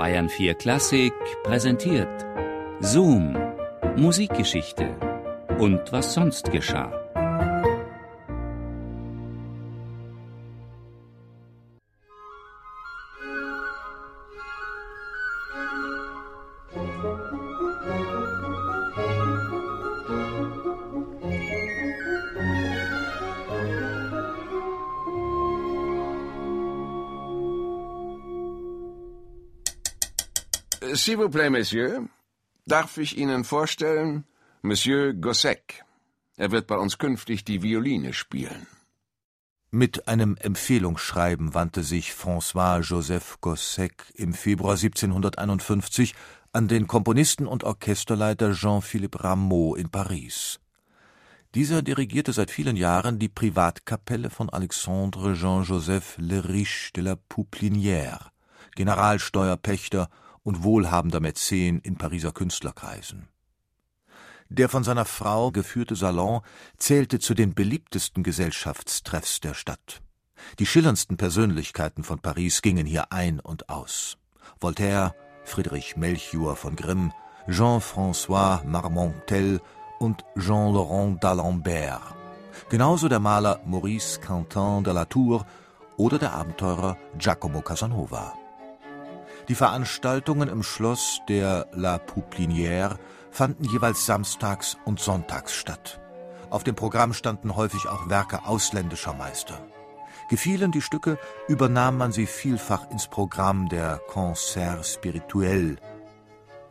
Bayern 4 Klassik präsentiert Zoom, Musikgeschichte und was sonst geschah. S'il vous plaît, Monsieur, darf ich Ihnen vorstellen, Monsieur Gossec. Er wird bei uns künftig die Violine spielen. Mit einem Empfehlungsschreiben wandte sich François-Joseph Gossec im Februar 1751 an den Komponisten und Orchesterleiter Jean-Philippe Rameau in Paris. Dieser dirigierte seit vielen Jahren die Privatkapelle von Alexandre Jean-Joseph Le Riche de la Pouplinière, Generalsteuerpächter und wohlhabender Mäzen in Pariser Künstlerkreisen. Der von seiner Frau geführte Salon zählte zu den beliebtesten Gesellschaftstreffs der Stadt. Die schillerndsten Persönlichkeiten von Paris gingen hier ein und aus. Voltaire, Friedrich Melchior von Grimm, Jean-François Marmontel und Jean-Laurent d'Alembert. Genauso der Maler Maurice Quentin de la Tour oder der Abenteurer Giacomo Casanova. Die Veranstaltungen im Schloss der La Pouplinière fanden jeweils samstags und sonntags statt. Auf dem Programm standen häufig auch Werke ausländischer Meister. Gefielen die Stücke, übernahm man sie vielfach ins Programm der Concerts spirituels.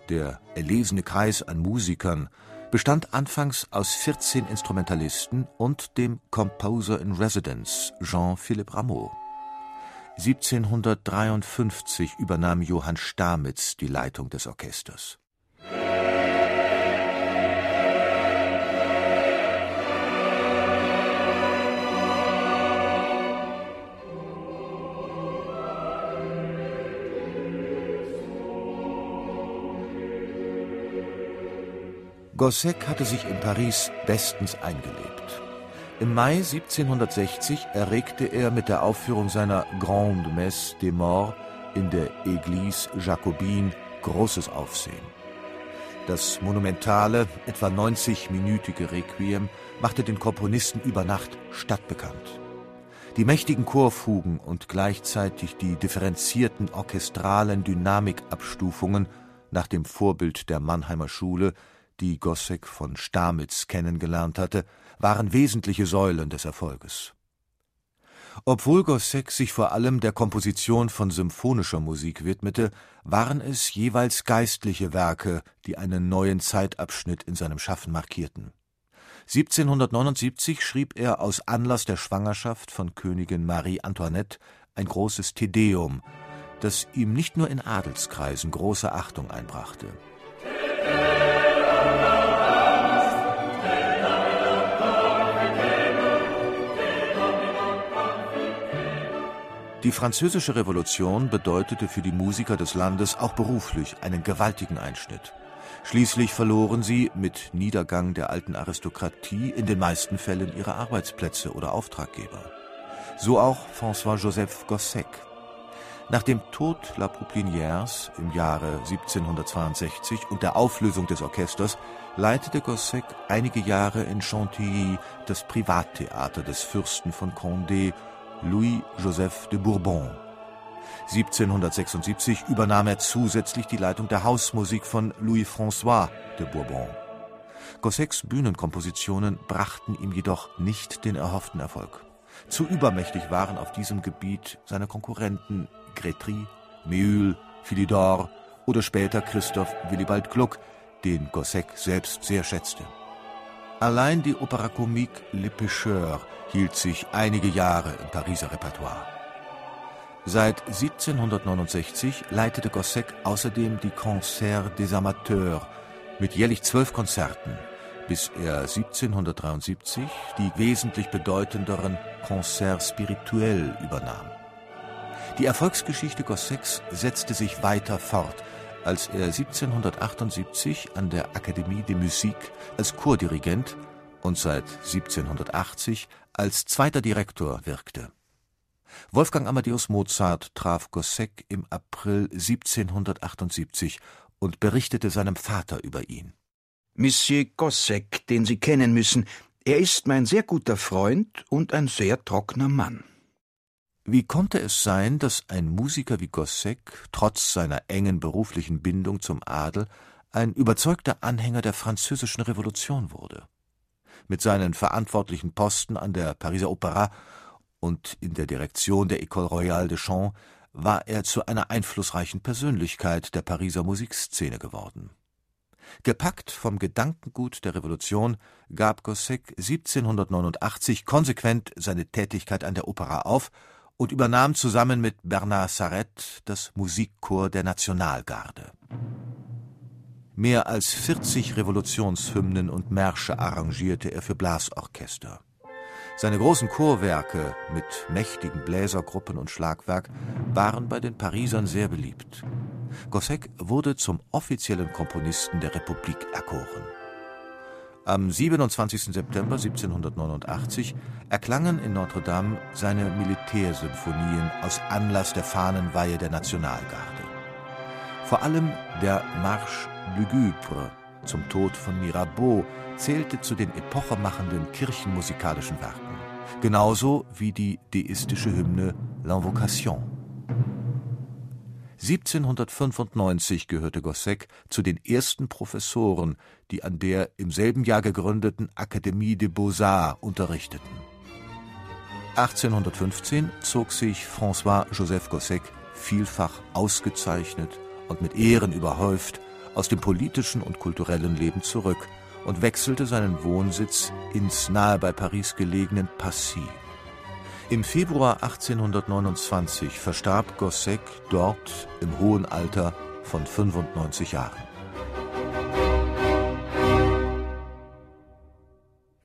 Der erlesene Kreis an Musikern bestand anfangs aus 14 Instrumentalisten und dem Composer in Residence Jean-Philippe Rameau. 1753 übernahm Johann Stamitz die Leitung des Orchesters. Gossec hatte sich in Paris bestens eingelebt. Im Mai 1760 erregte er mit der Aufführung seiner Grande Messe des Morts in der Église Jacobine großes Aufsehen. Das monumentale, etwa 90-minütige Requiem machte den Komponisten über Nacht stadtbekannt. Die mächtigen Chorfugen und gleichzeitig die differenzierten orchestralen Dynamikabstufungen nach dem Vorbild der Mannheimer Schule die Gossec von Stamitz kennengelernt hatte, waren wesentliche Säulen des Erfolges. Obwohl Gossec sich vor allem der Komposition von symphonischer Musik widmete, waren es jeweils geistliche Werke, die einen neuen Zeitabschnitt in seinem Schaffen markierten. 1779 schrieb er aus Anlass der Schwangerschaft von Königin Marie Antoinette ein großes Tedeum, das ihm nicht nur in Adelskreisen große Achtung einbrachte. Die Französische Revolution bedeutete für die Musiker des Landes auch beruflich einen gewaltigen Einschnitt. Schließlich verloren sie mit Niedergang der alten Aristokratie in den meisten Fällen ihre Arbeitsplätze oder Auftraggeber. So auch François-Joseph Gossec. Nach dem Tod La Pouplinières im Jahre 1762 und der Auflösung des Orchesters leitete Gossec einige Jahre in Chantilly das Privattheater des Fürsten von Condé Louis-Joseph de Bourbon. 1776 übernahm er zusätzlich die Leitung der Hausmusik von Louis-François de Bourbon. Gossecs Bühnenkompositionen brachten ihm jedoch nicht den erhofften Erfolg. Zu übermächtig waren auf diesem Gebiet seine Konkurrenten Grétry, Méhul, Philidor oder später Christoph Willibald Gluck, den Gossec selbst sehr schätzte. Allein die Opera Comique Le Pêcheur hielt sich einige Jahre im Pariser Repertoire. Seit 1769 leitete Gossec außerdem die Concerts des Amateurs mit jährlich zwölf Konzerten, bis er 1773 die wesentlich bedeutenderen Concerts spirituels übernahm. Die Erfolgsgeschichte Gossecs setzte sich weiter fort als er 1778 an der Akademie de Musique als Chordirigent und seit 1780 als zweiter Direktor wirkte. Wolfgang Amadeus Mozart traf Gossec im April 1778 und berichtete seinem Vater über ihn. Monsieur Gossec, den Sie kennen müssen, er ist mein sehr guter Freund und ein sehr trockener Mann. Wie konnte es sein, dass ein Musiker wie Gossec trotz seiner engen beruflichen Bindung zum Adel ein überzeugter Anhänger der französischen Revolution wurde? Mit seinen verantwortlichen Posten an der Pariser Opera und in der Direktion der École Royale de Chant war er zu einer einflussreichen Persönlichkeit der Pariser Musikszene geworden. Gepackt vom Gedankengut der Revolution gab Gossec 1789 konsequent seine Tätigkeit an der Opera auf und übernahm zusammen mit Bernard Sarret das Musikchor der Nationalgarde. Mehr als 40 Revolutionshymnen und Märsche arrangierte er für Blasorchester. Seine großen Chorwerke mit mächtigen Bläsergruppen und Schlagwerk waren bei den Parisern sehr beliebt. Gossec wurde zum offiziellen Komponisten der Republik erkoren. Am 27. September 1789 erklangen in Notre Dame seine Militärsymphonien aus Anlass der Fahnenweihe der Nationalgarde. Vor allem der Marche lugubre zum Tod von Mirabeau zählte zu den epochemachenden kirchenmusikalischen Werken genauso wie die deistische Hymne L'Invocation. 1795 gehörte Gossec zu den ersten Professoren, die an der im selben Jahr gegründeten Akademie des Beaux-Arts unterrichteten. 1815 zog sich François-Joseph Gossec vielfach ausgezeichnet und mit Ehren überhäuft aus dem politischen und kulturellen Leben zurück und wechselte seinen Wohnsitz ins nahe bei Paris gelegenen Passy. Im Februar 1829 verstarb Gossec dort im hohen Alter von 95 Jahren.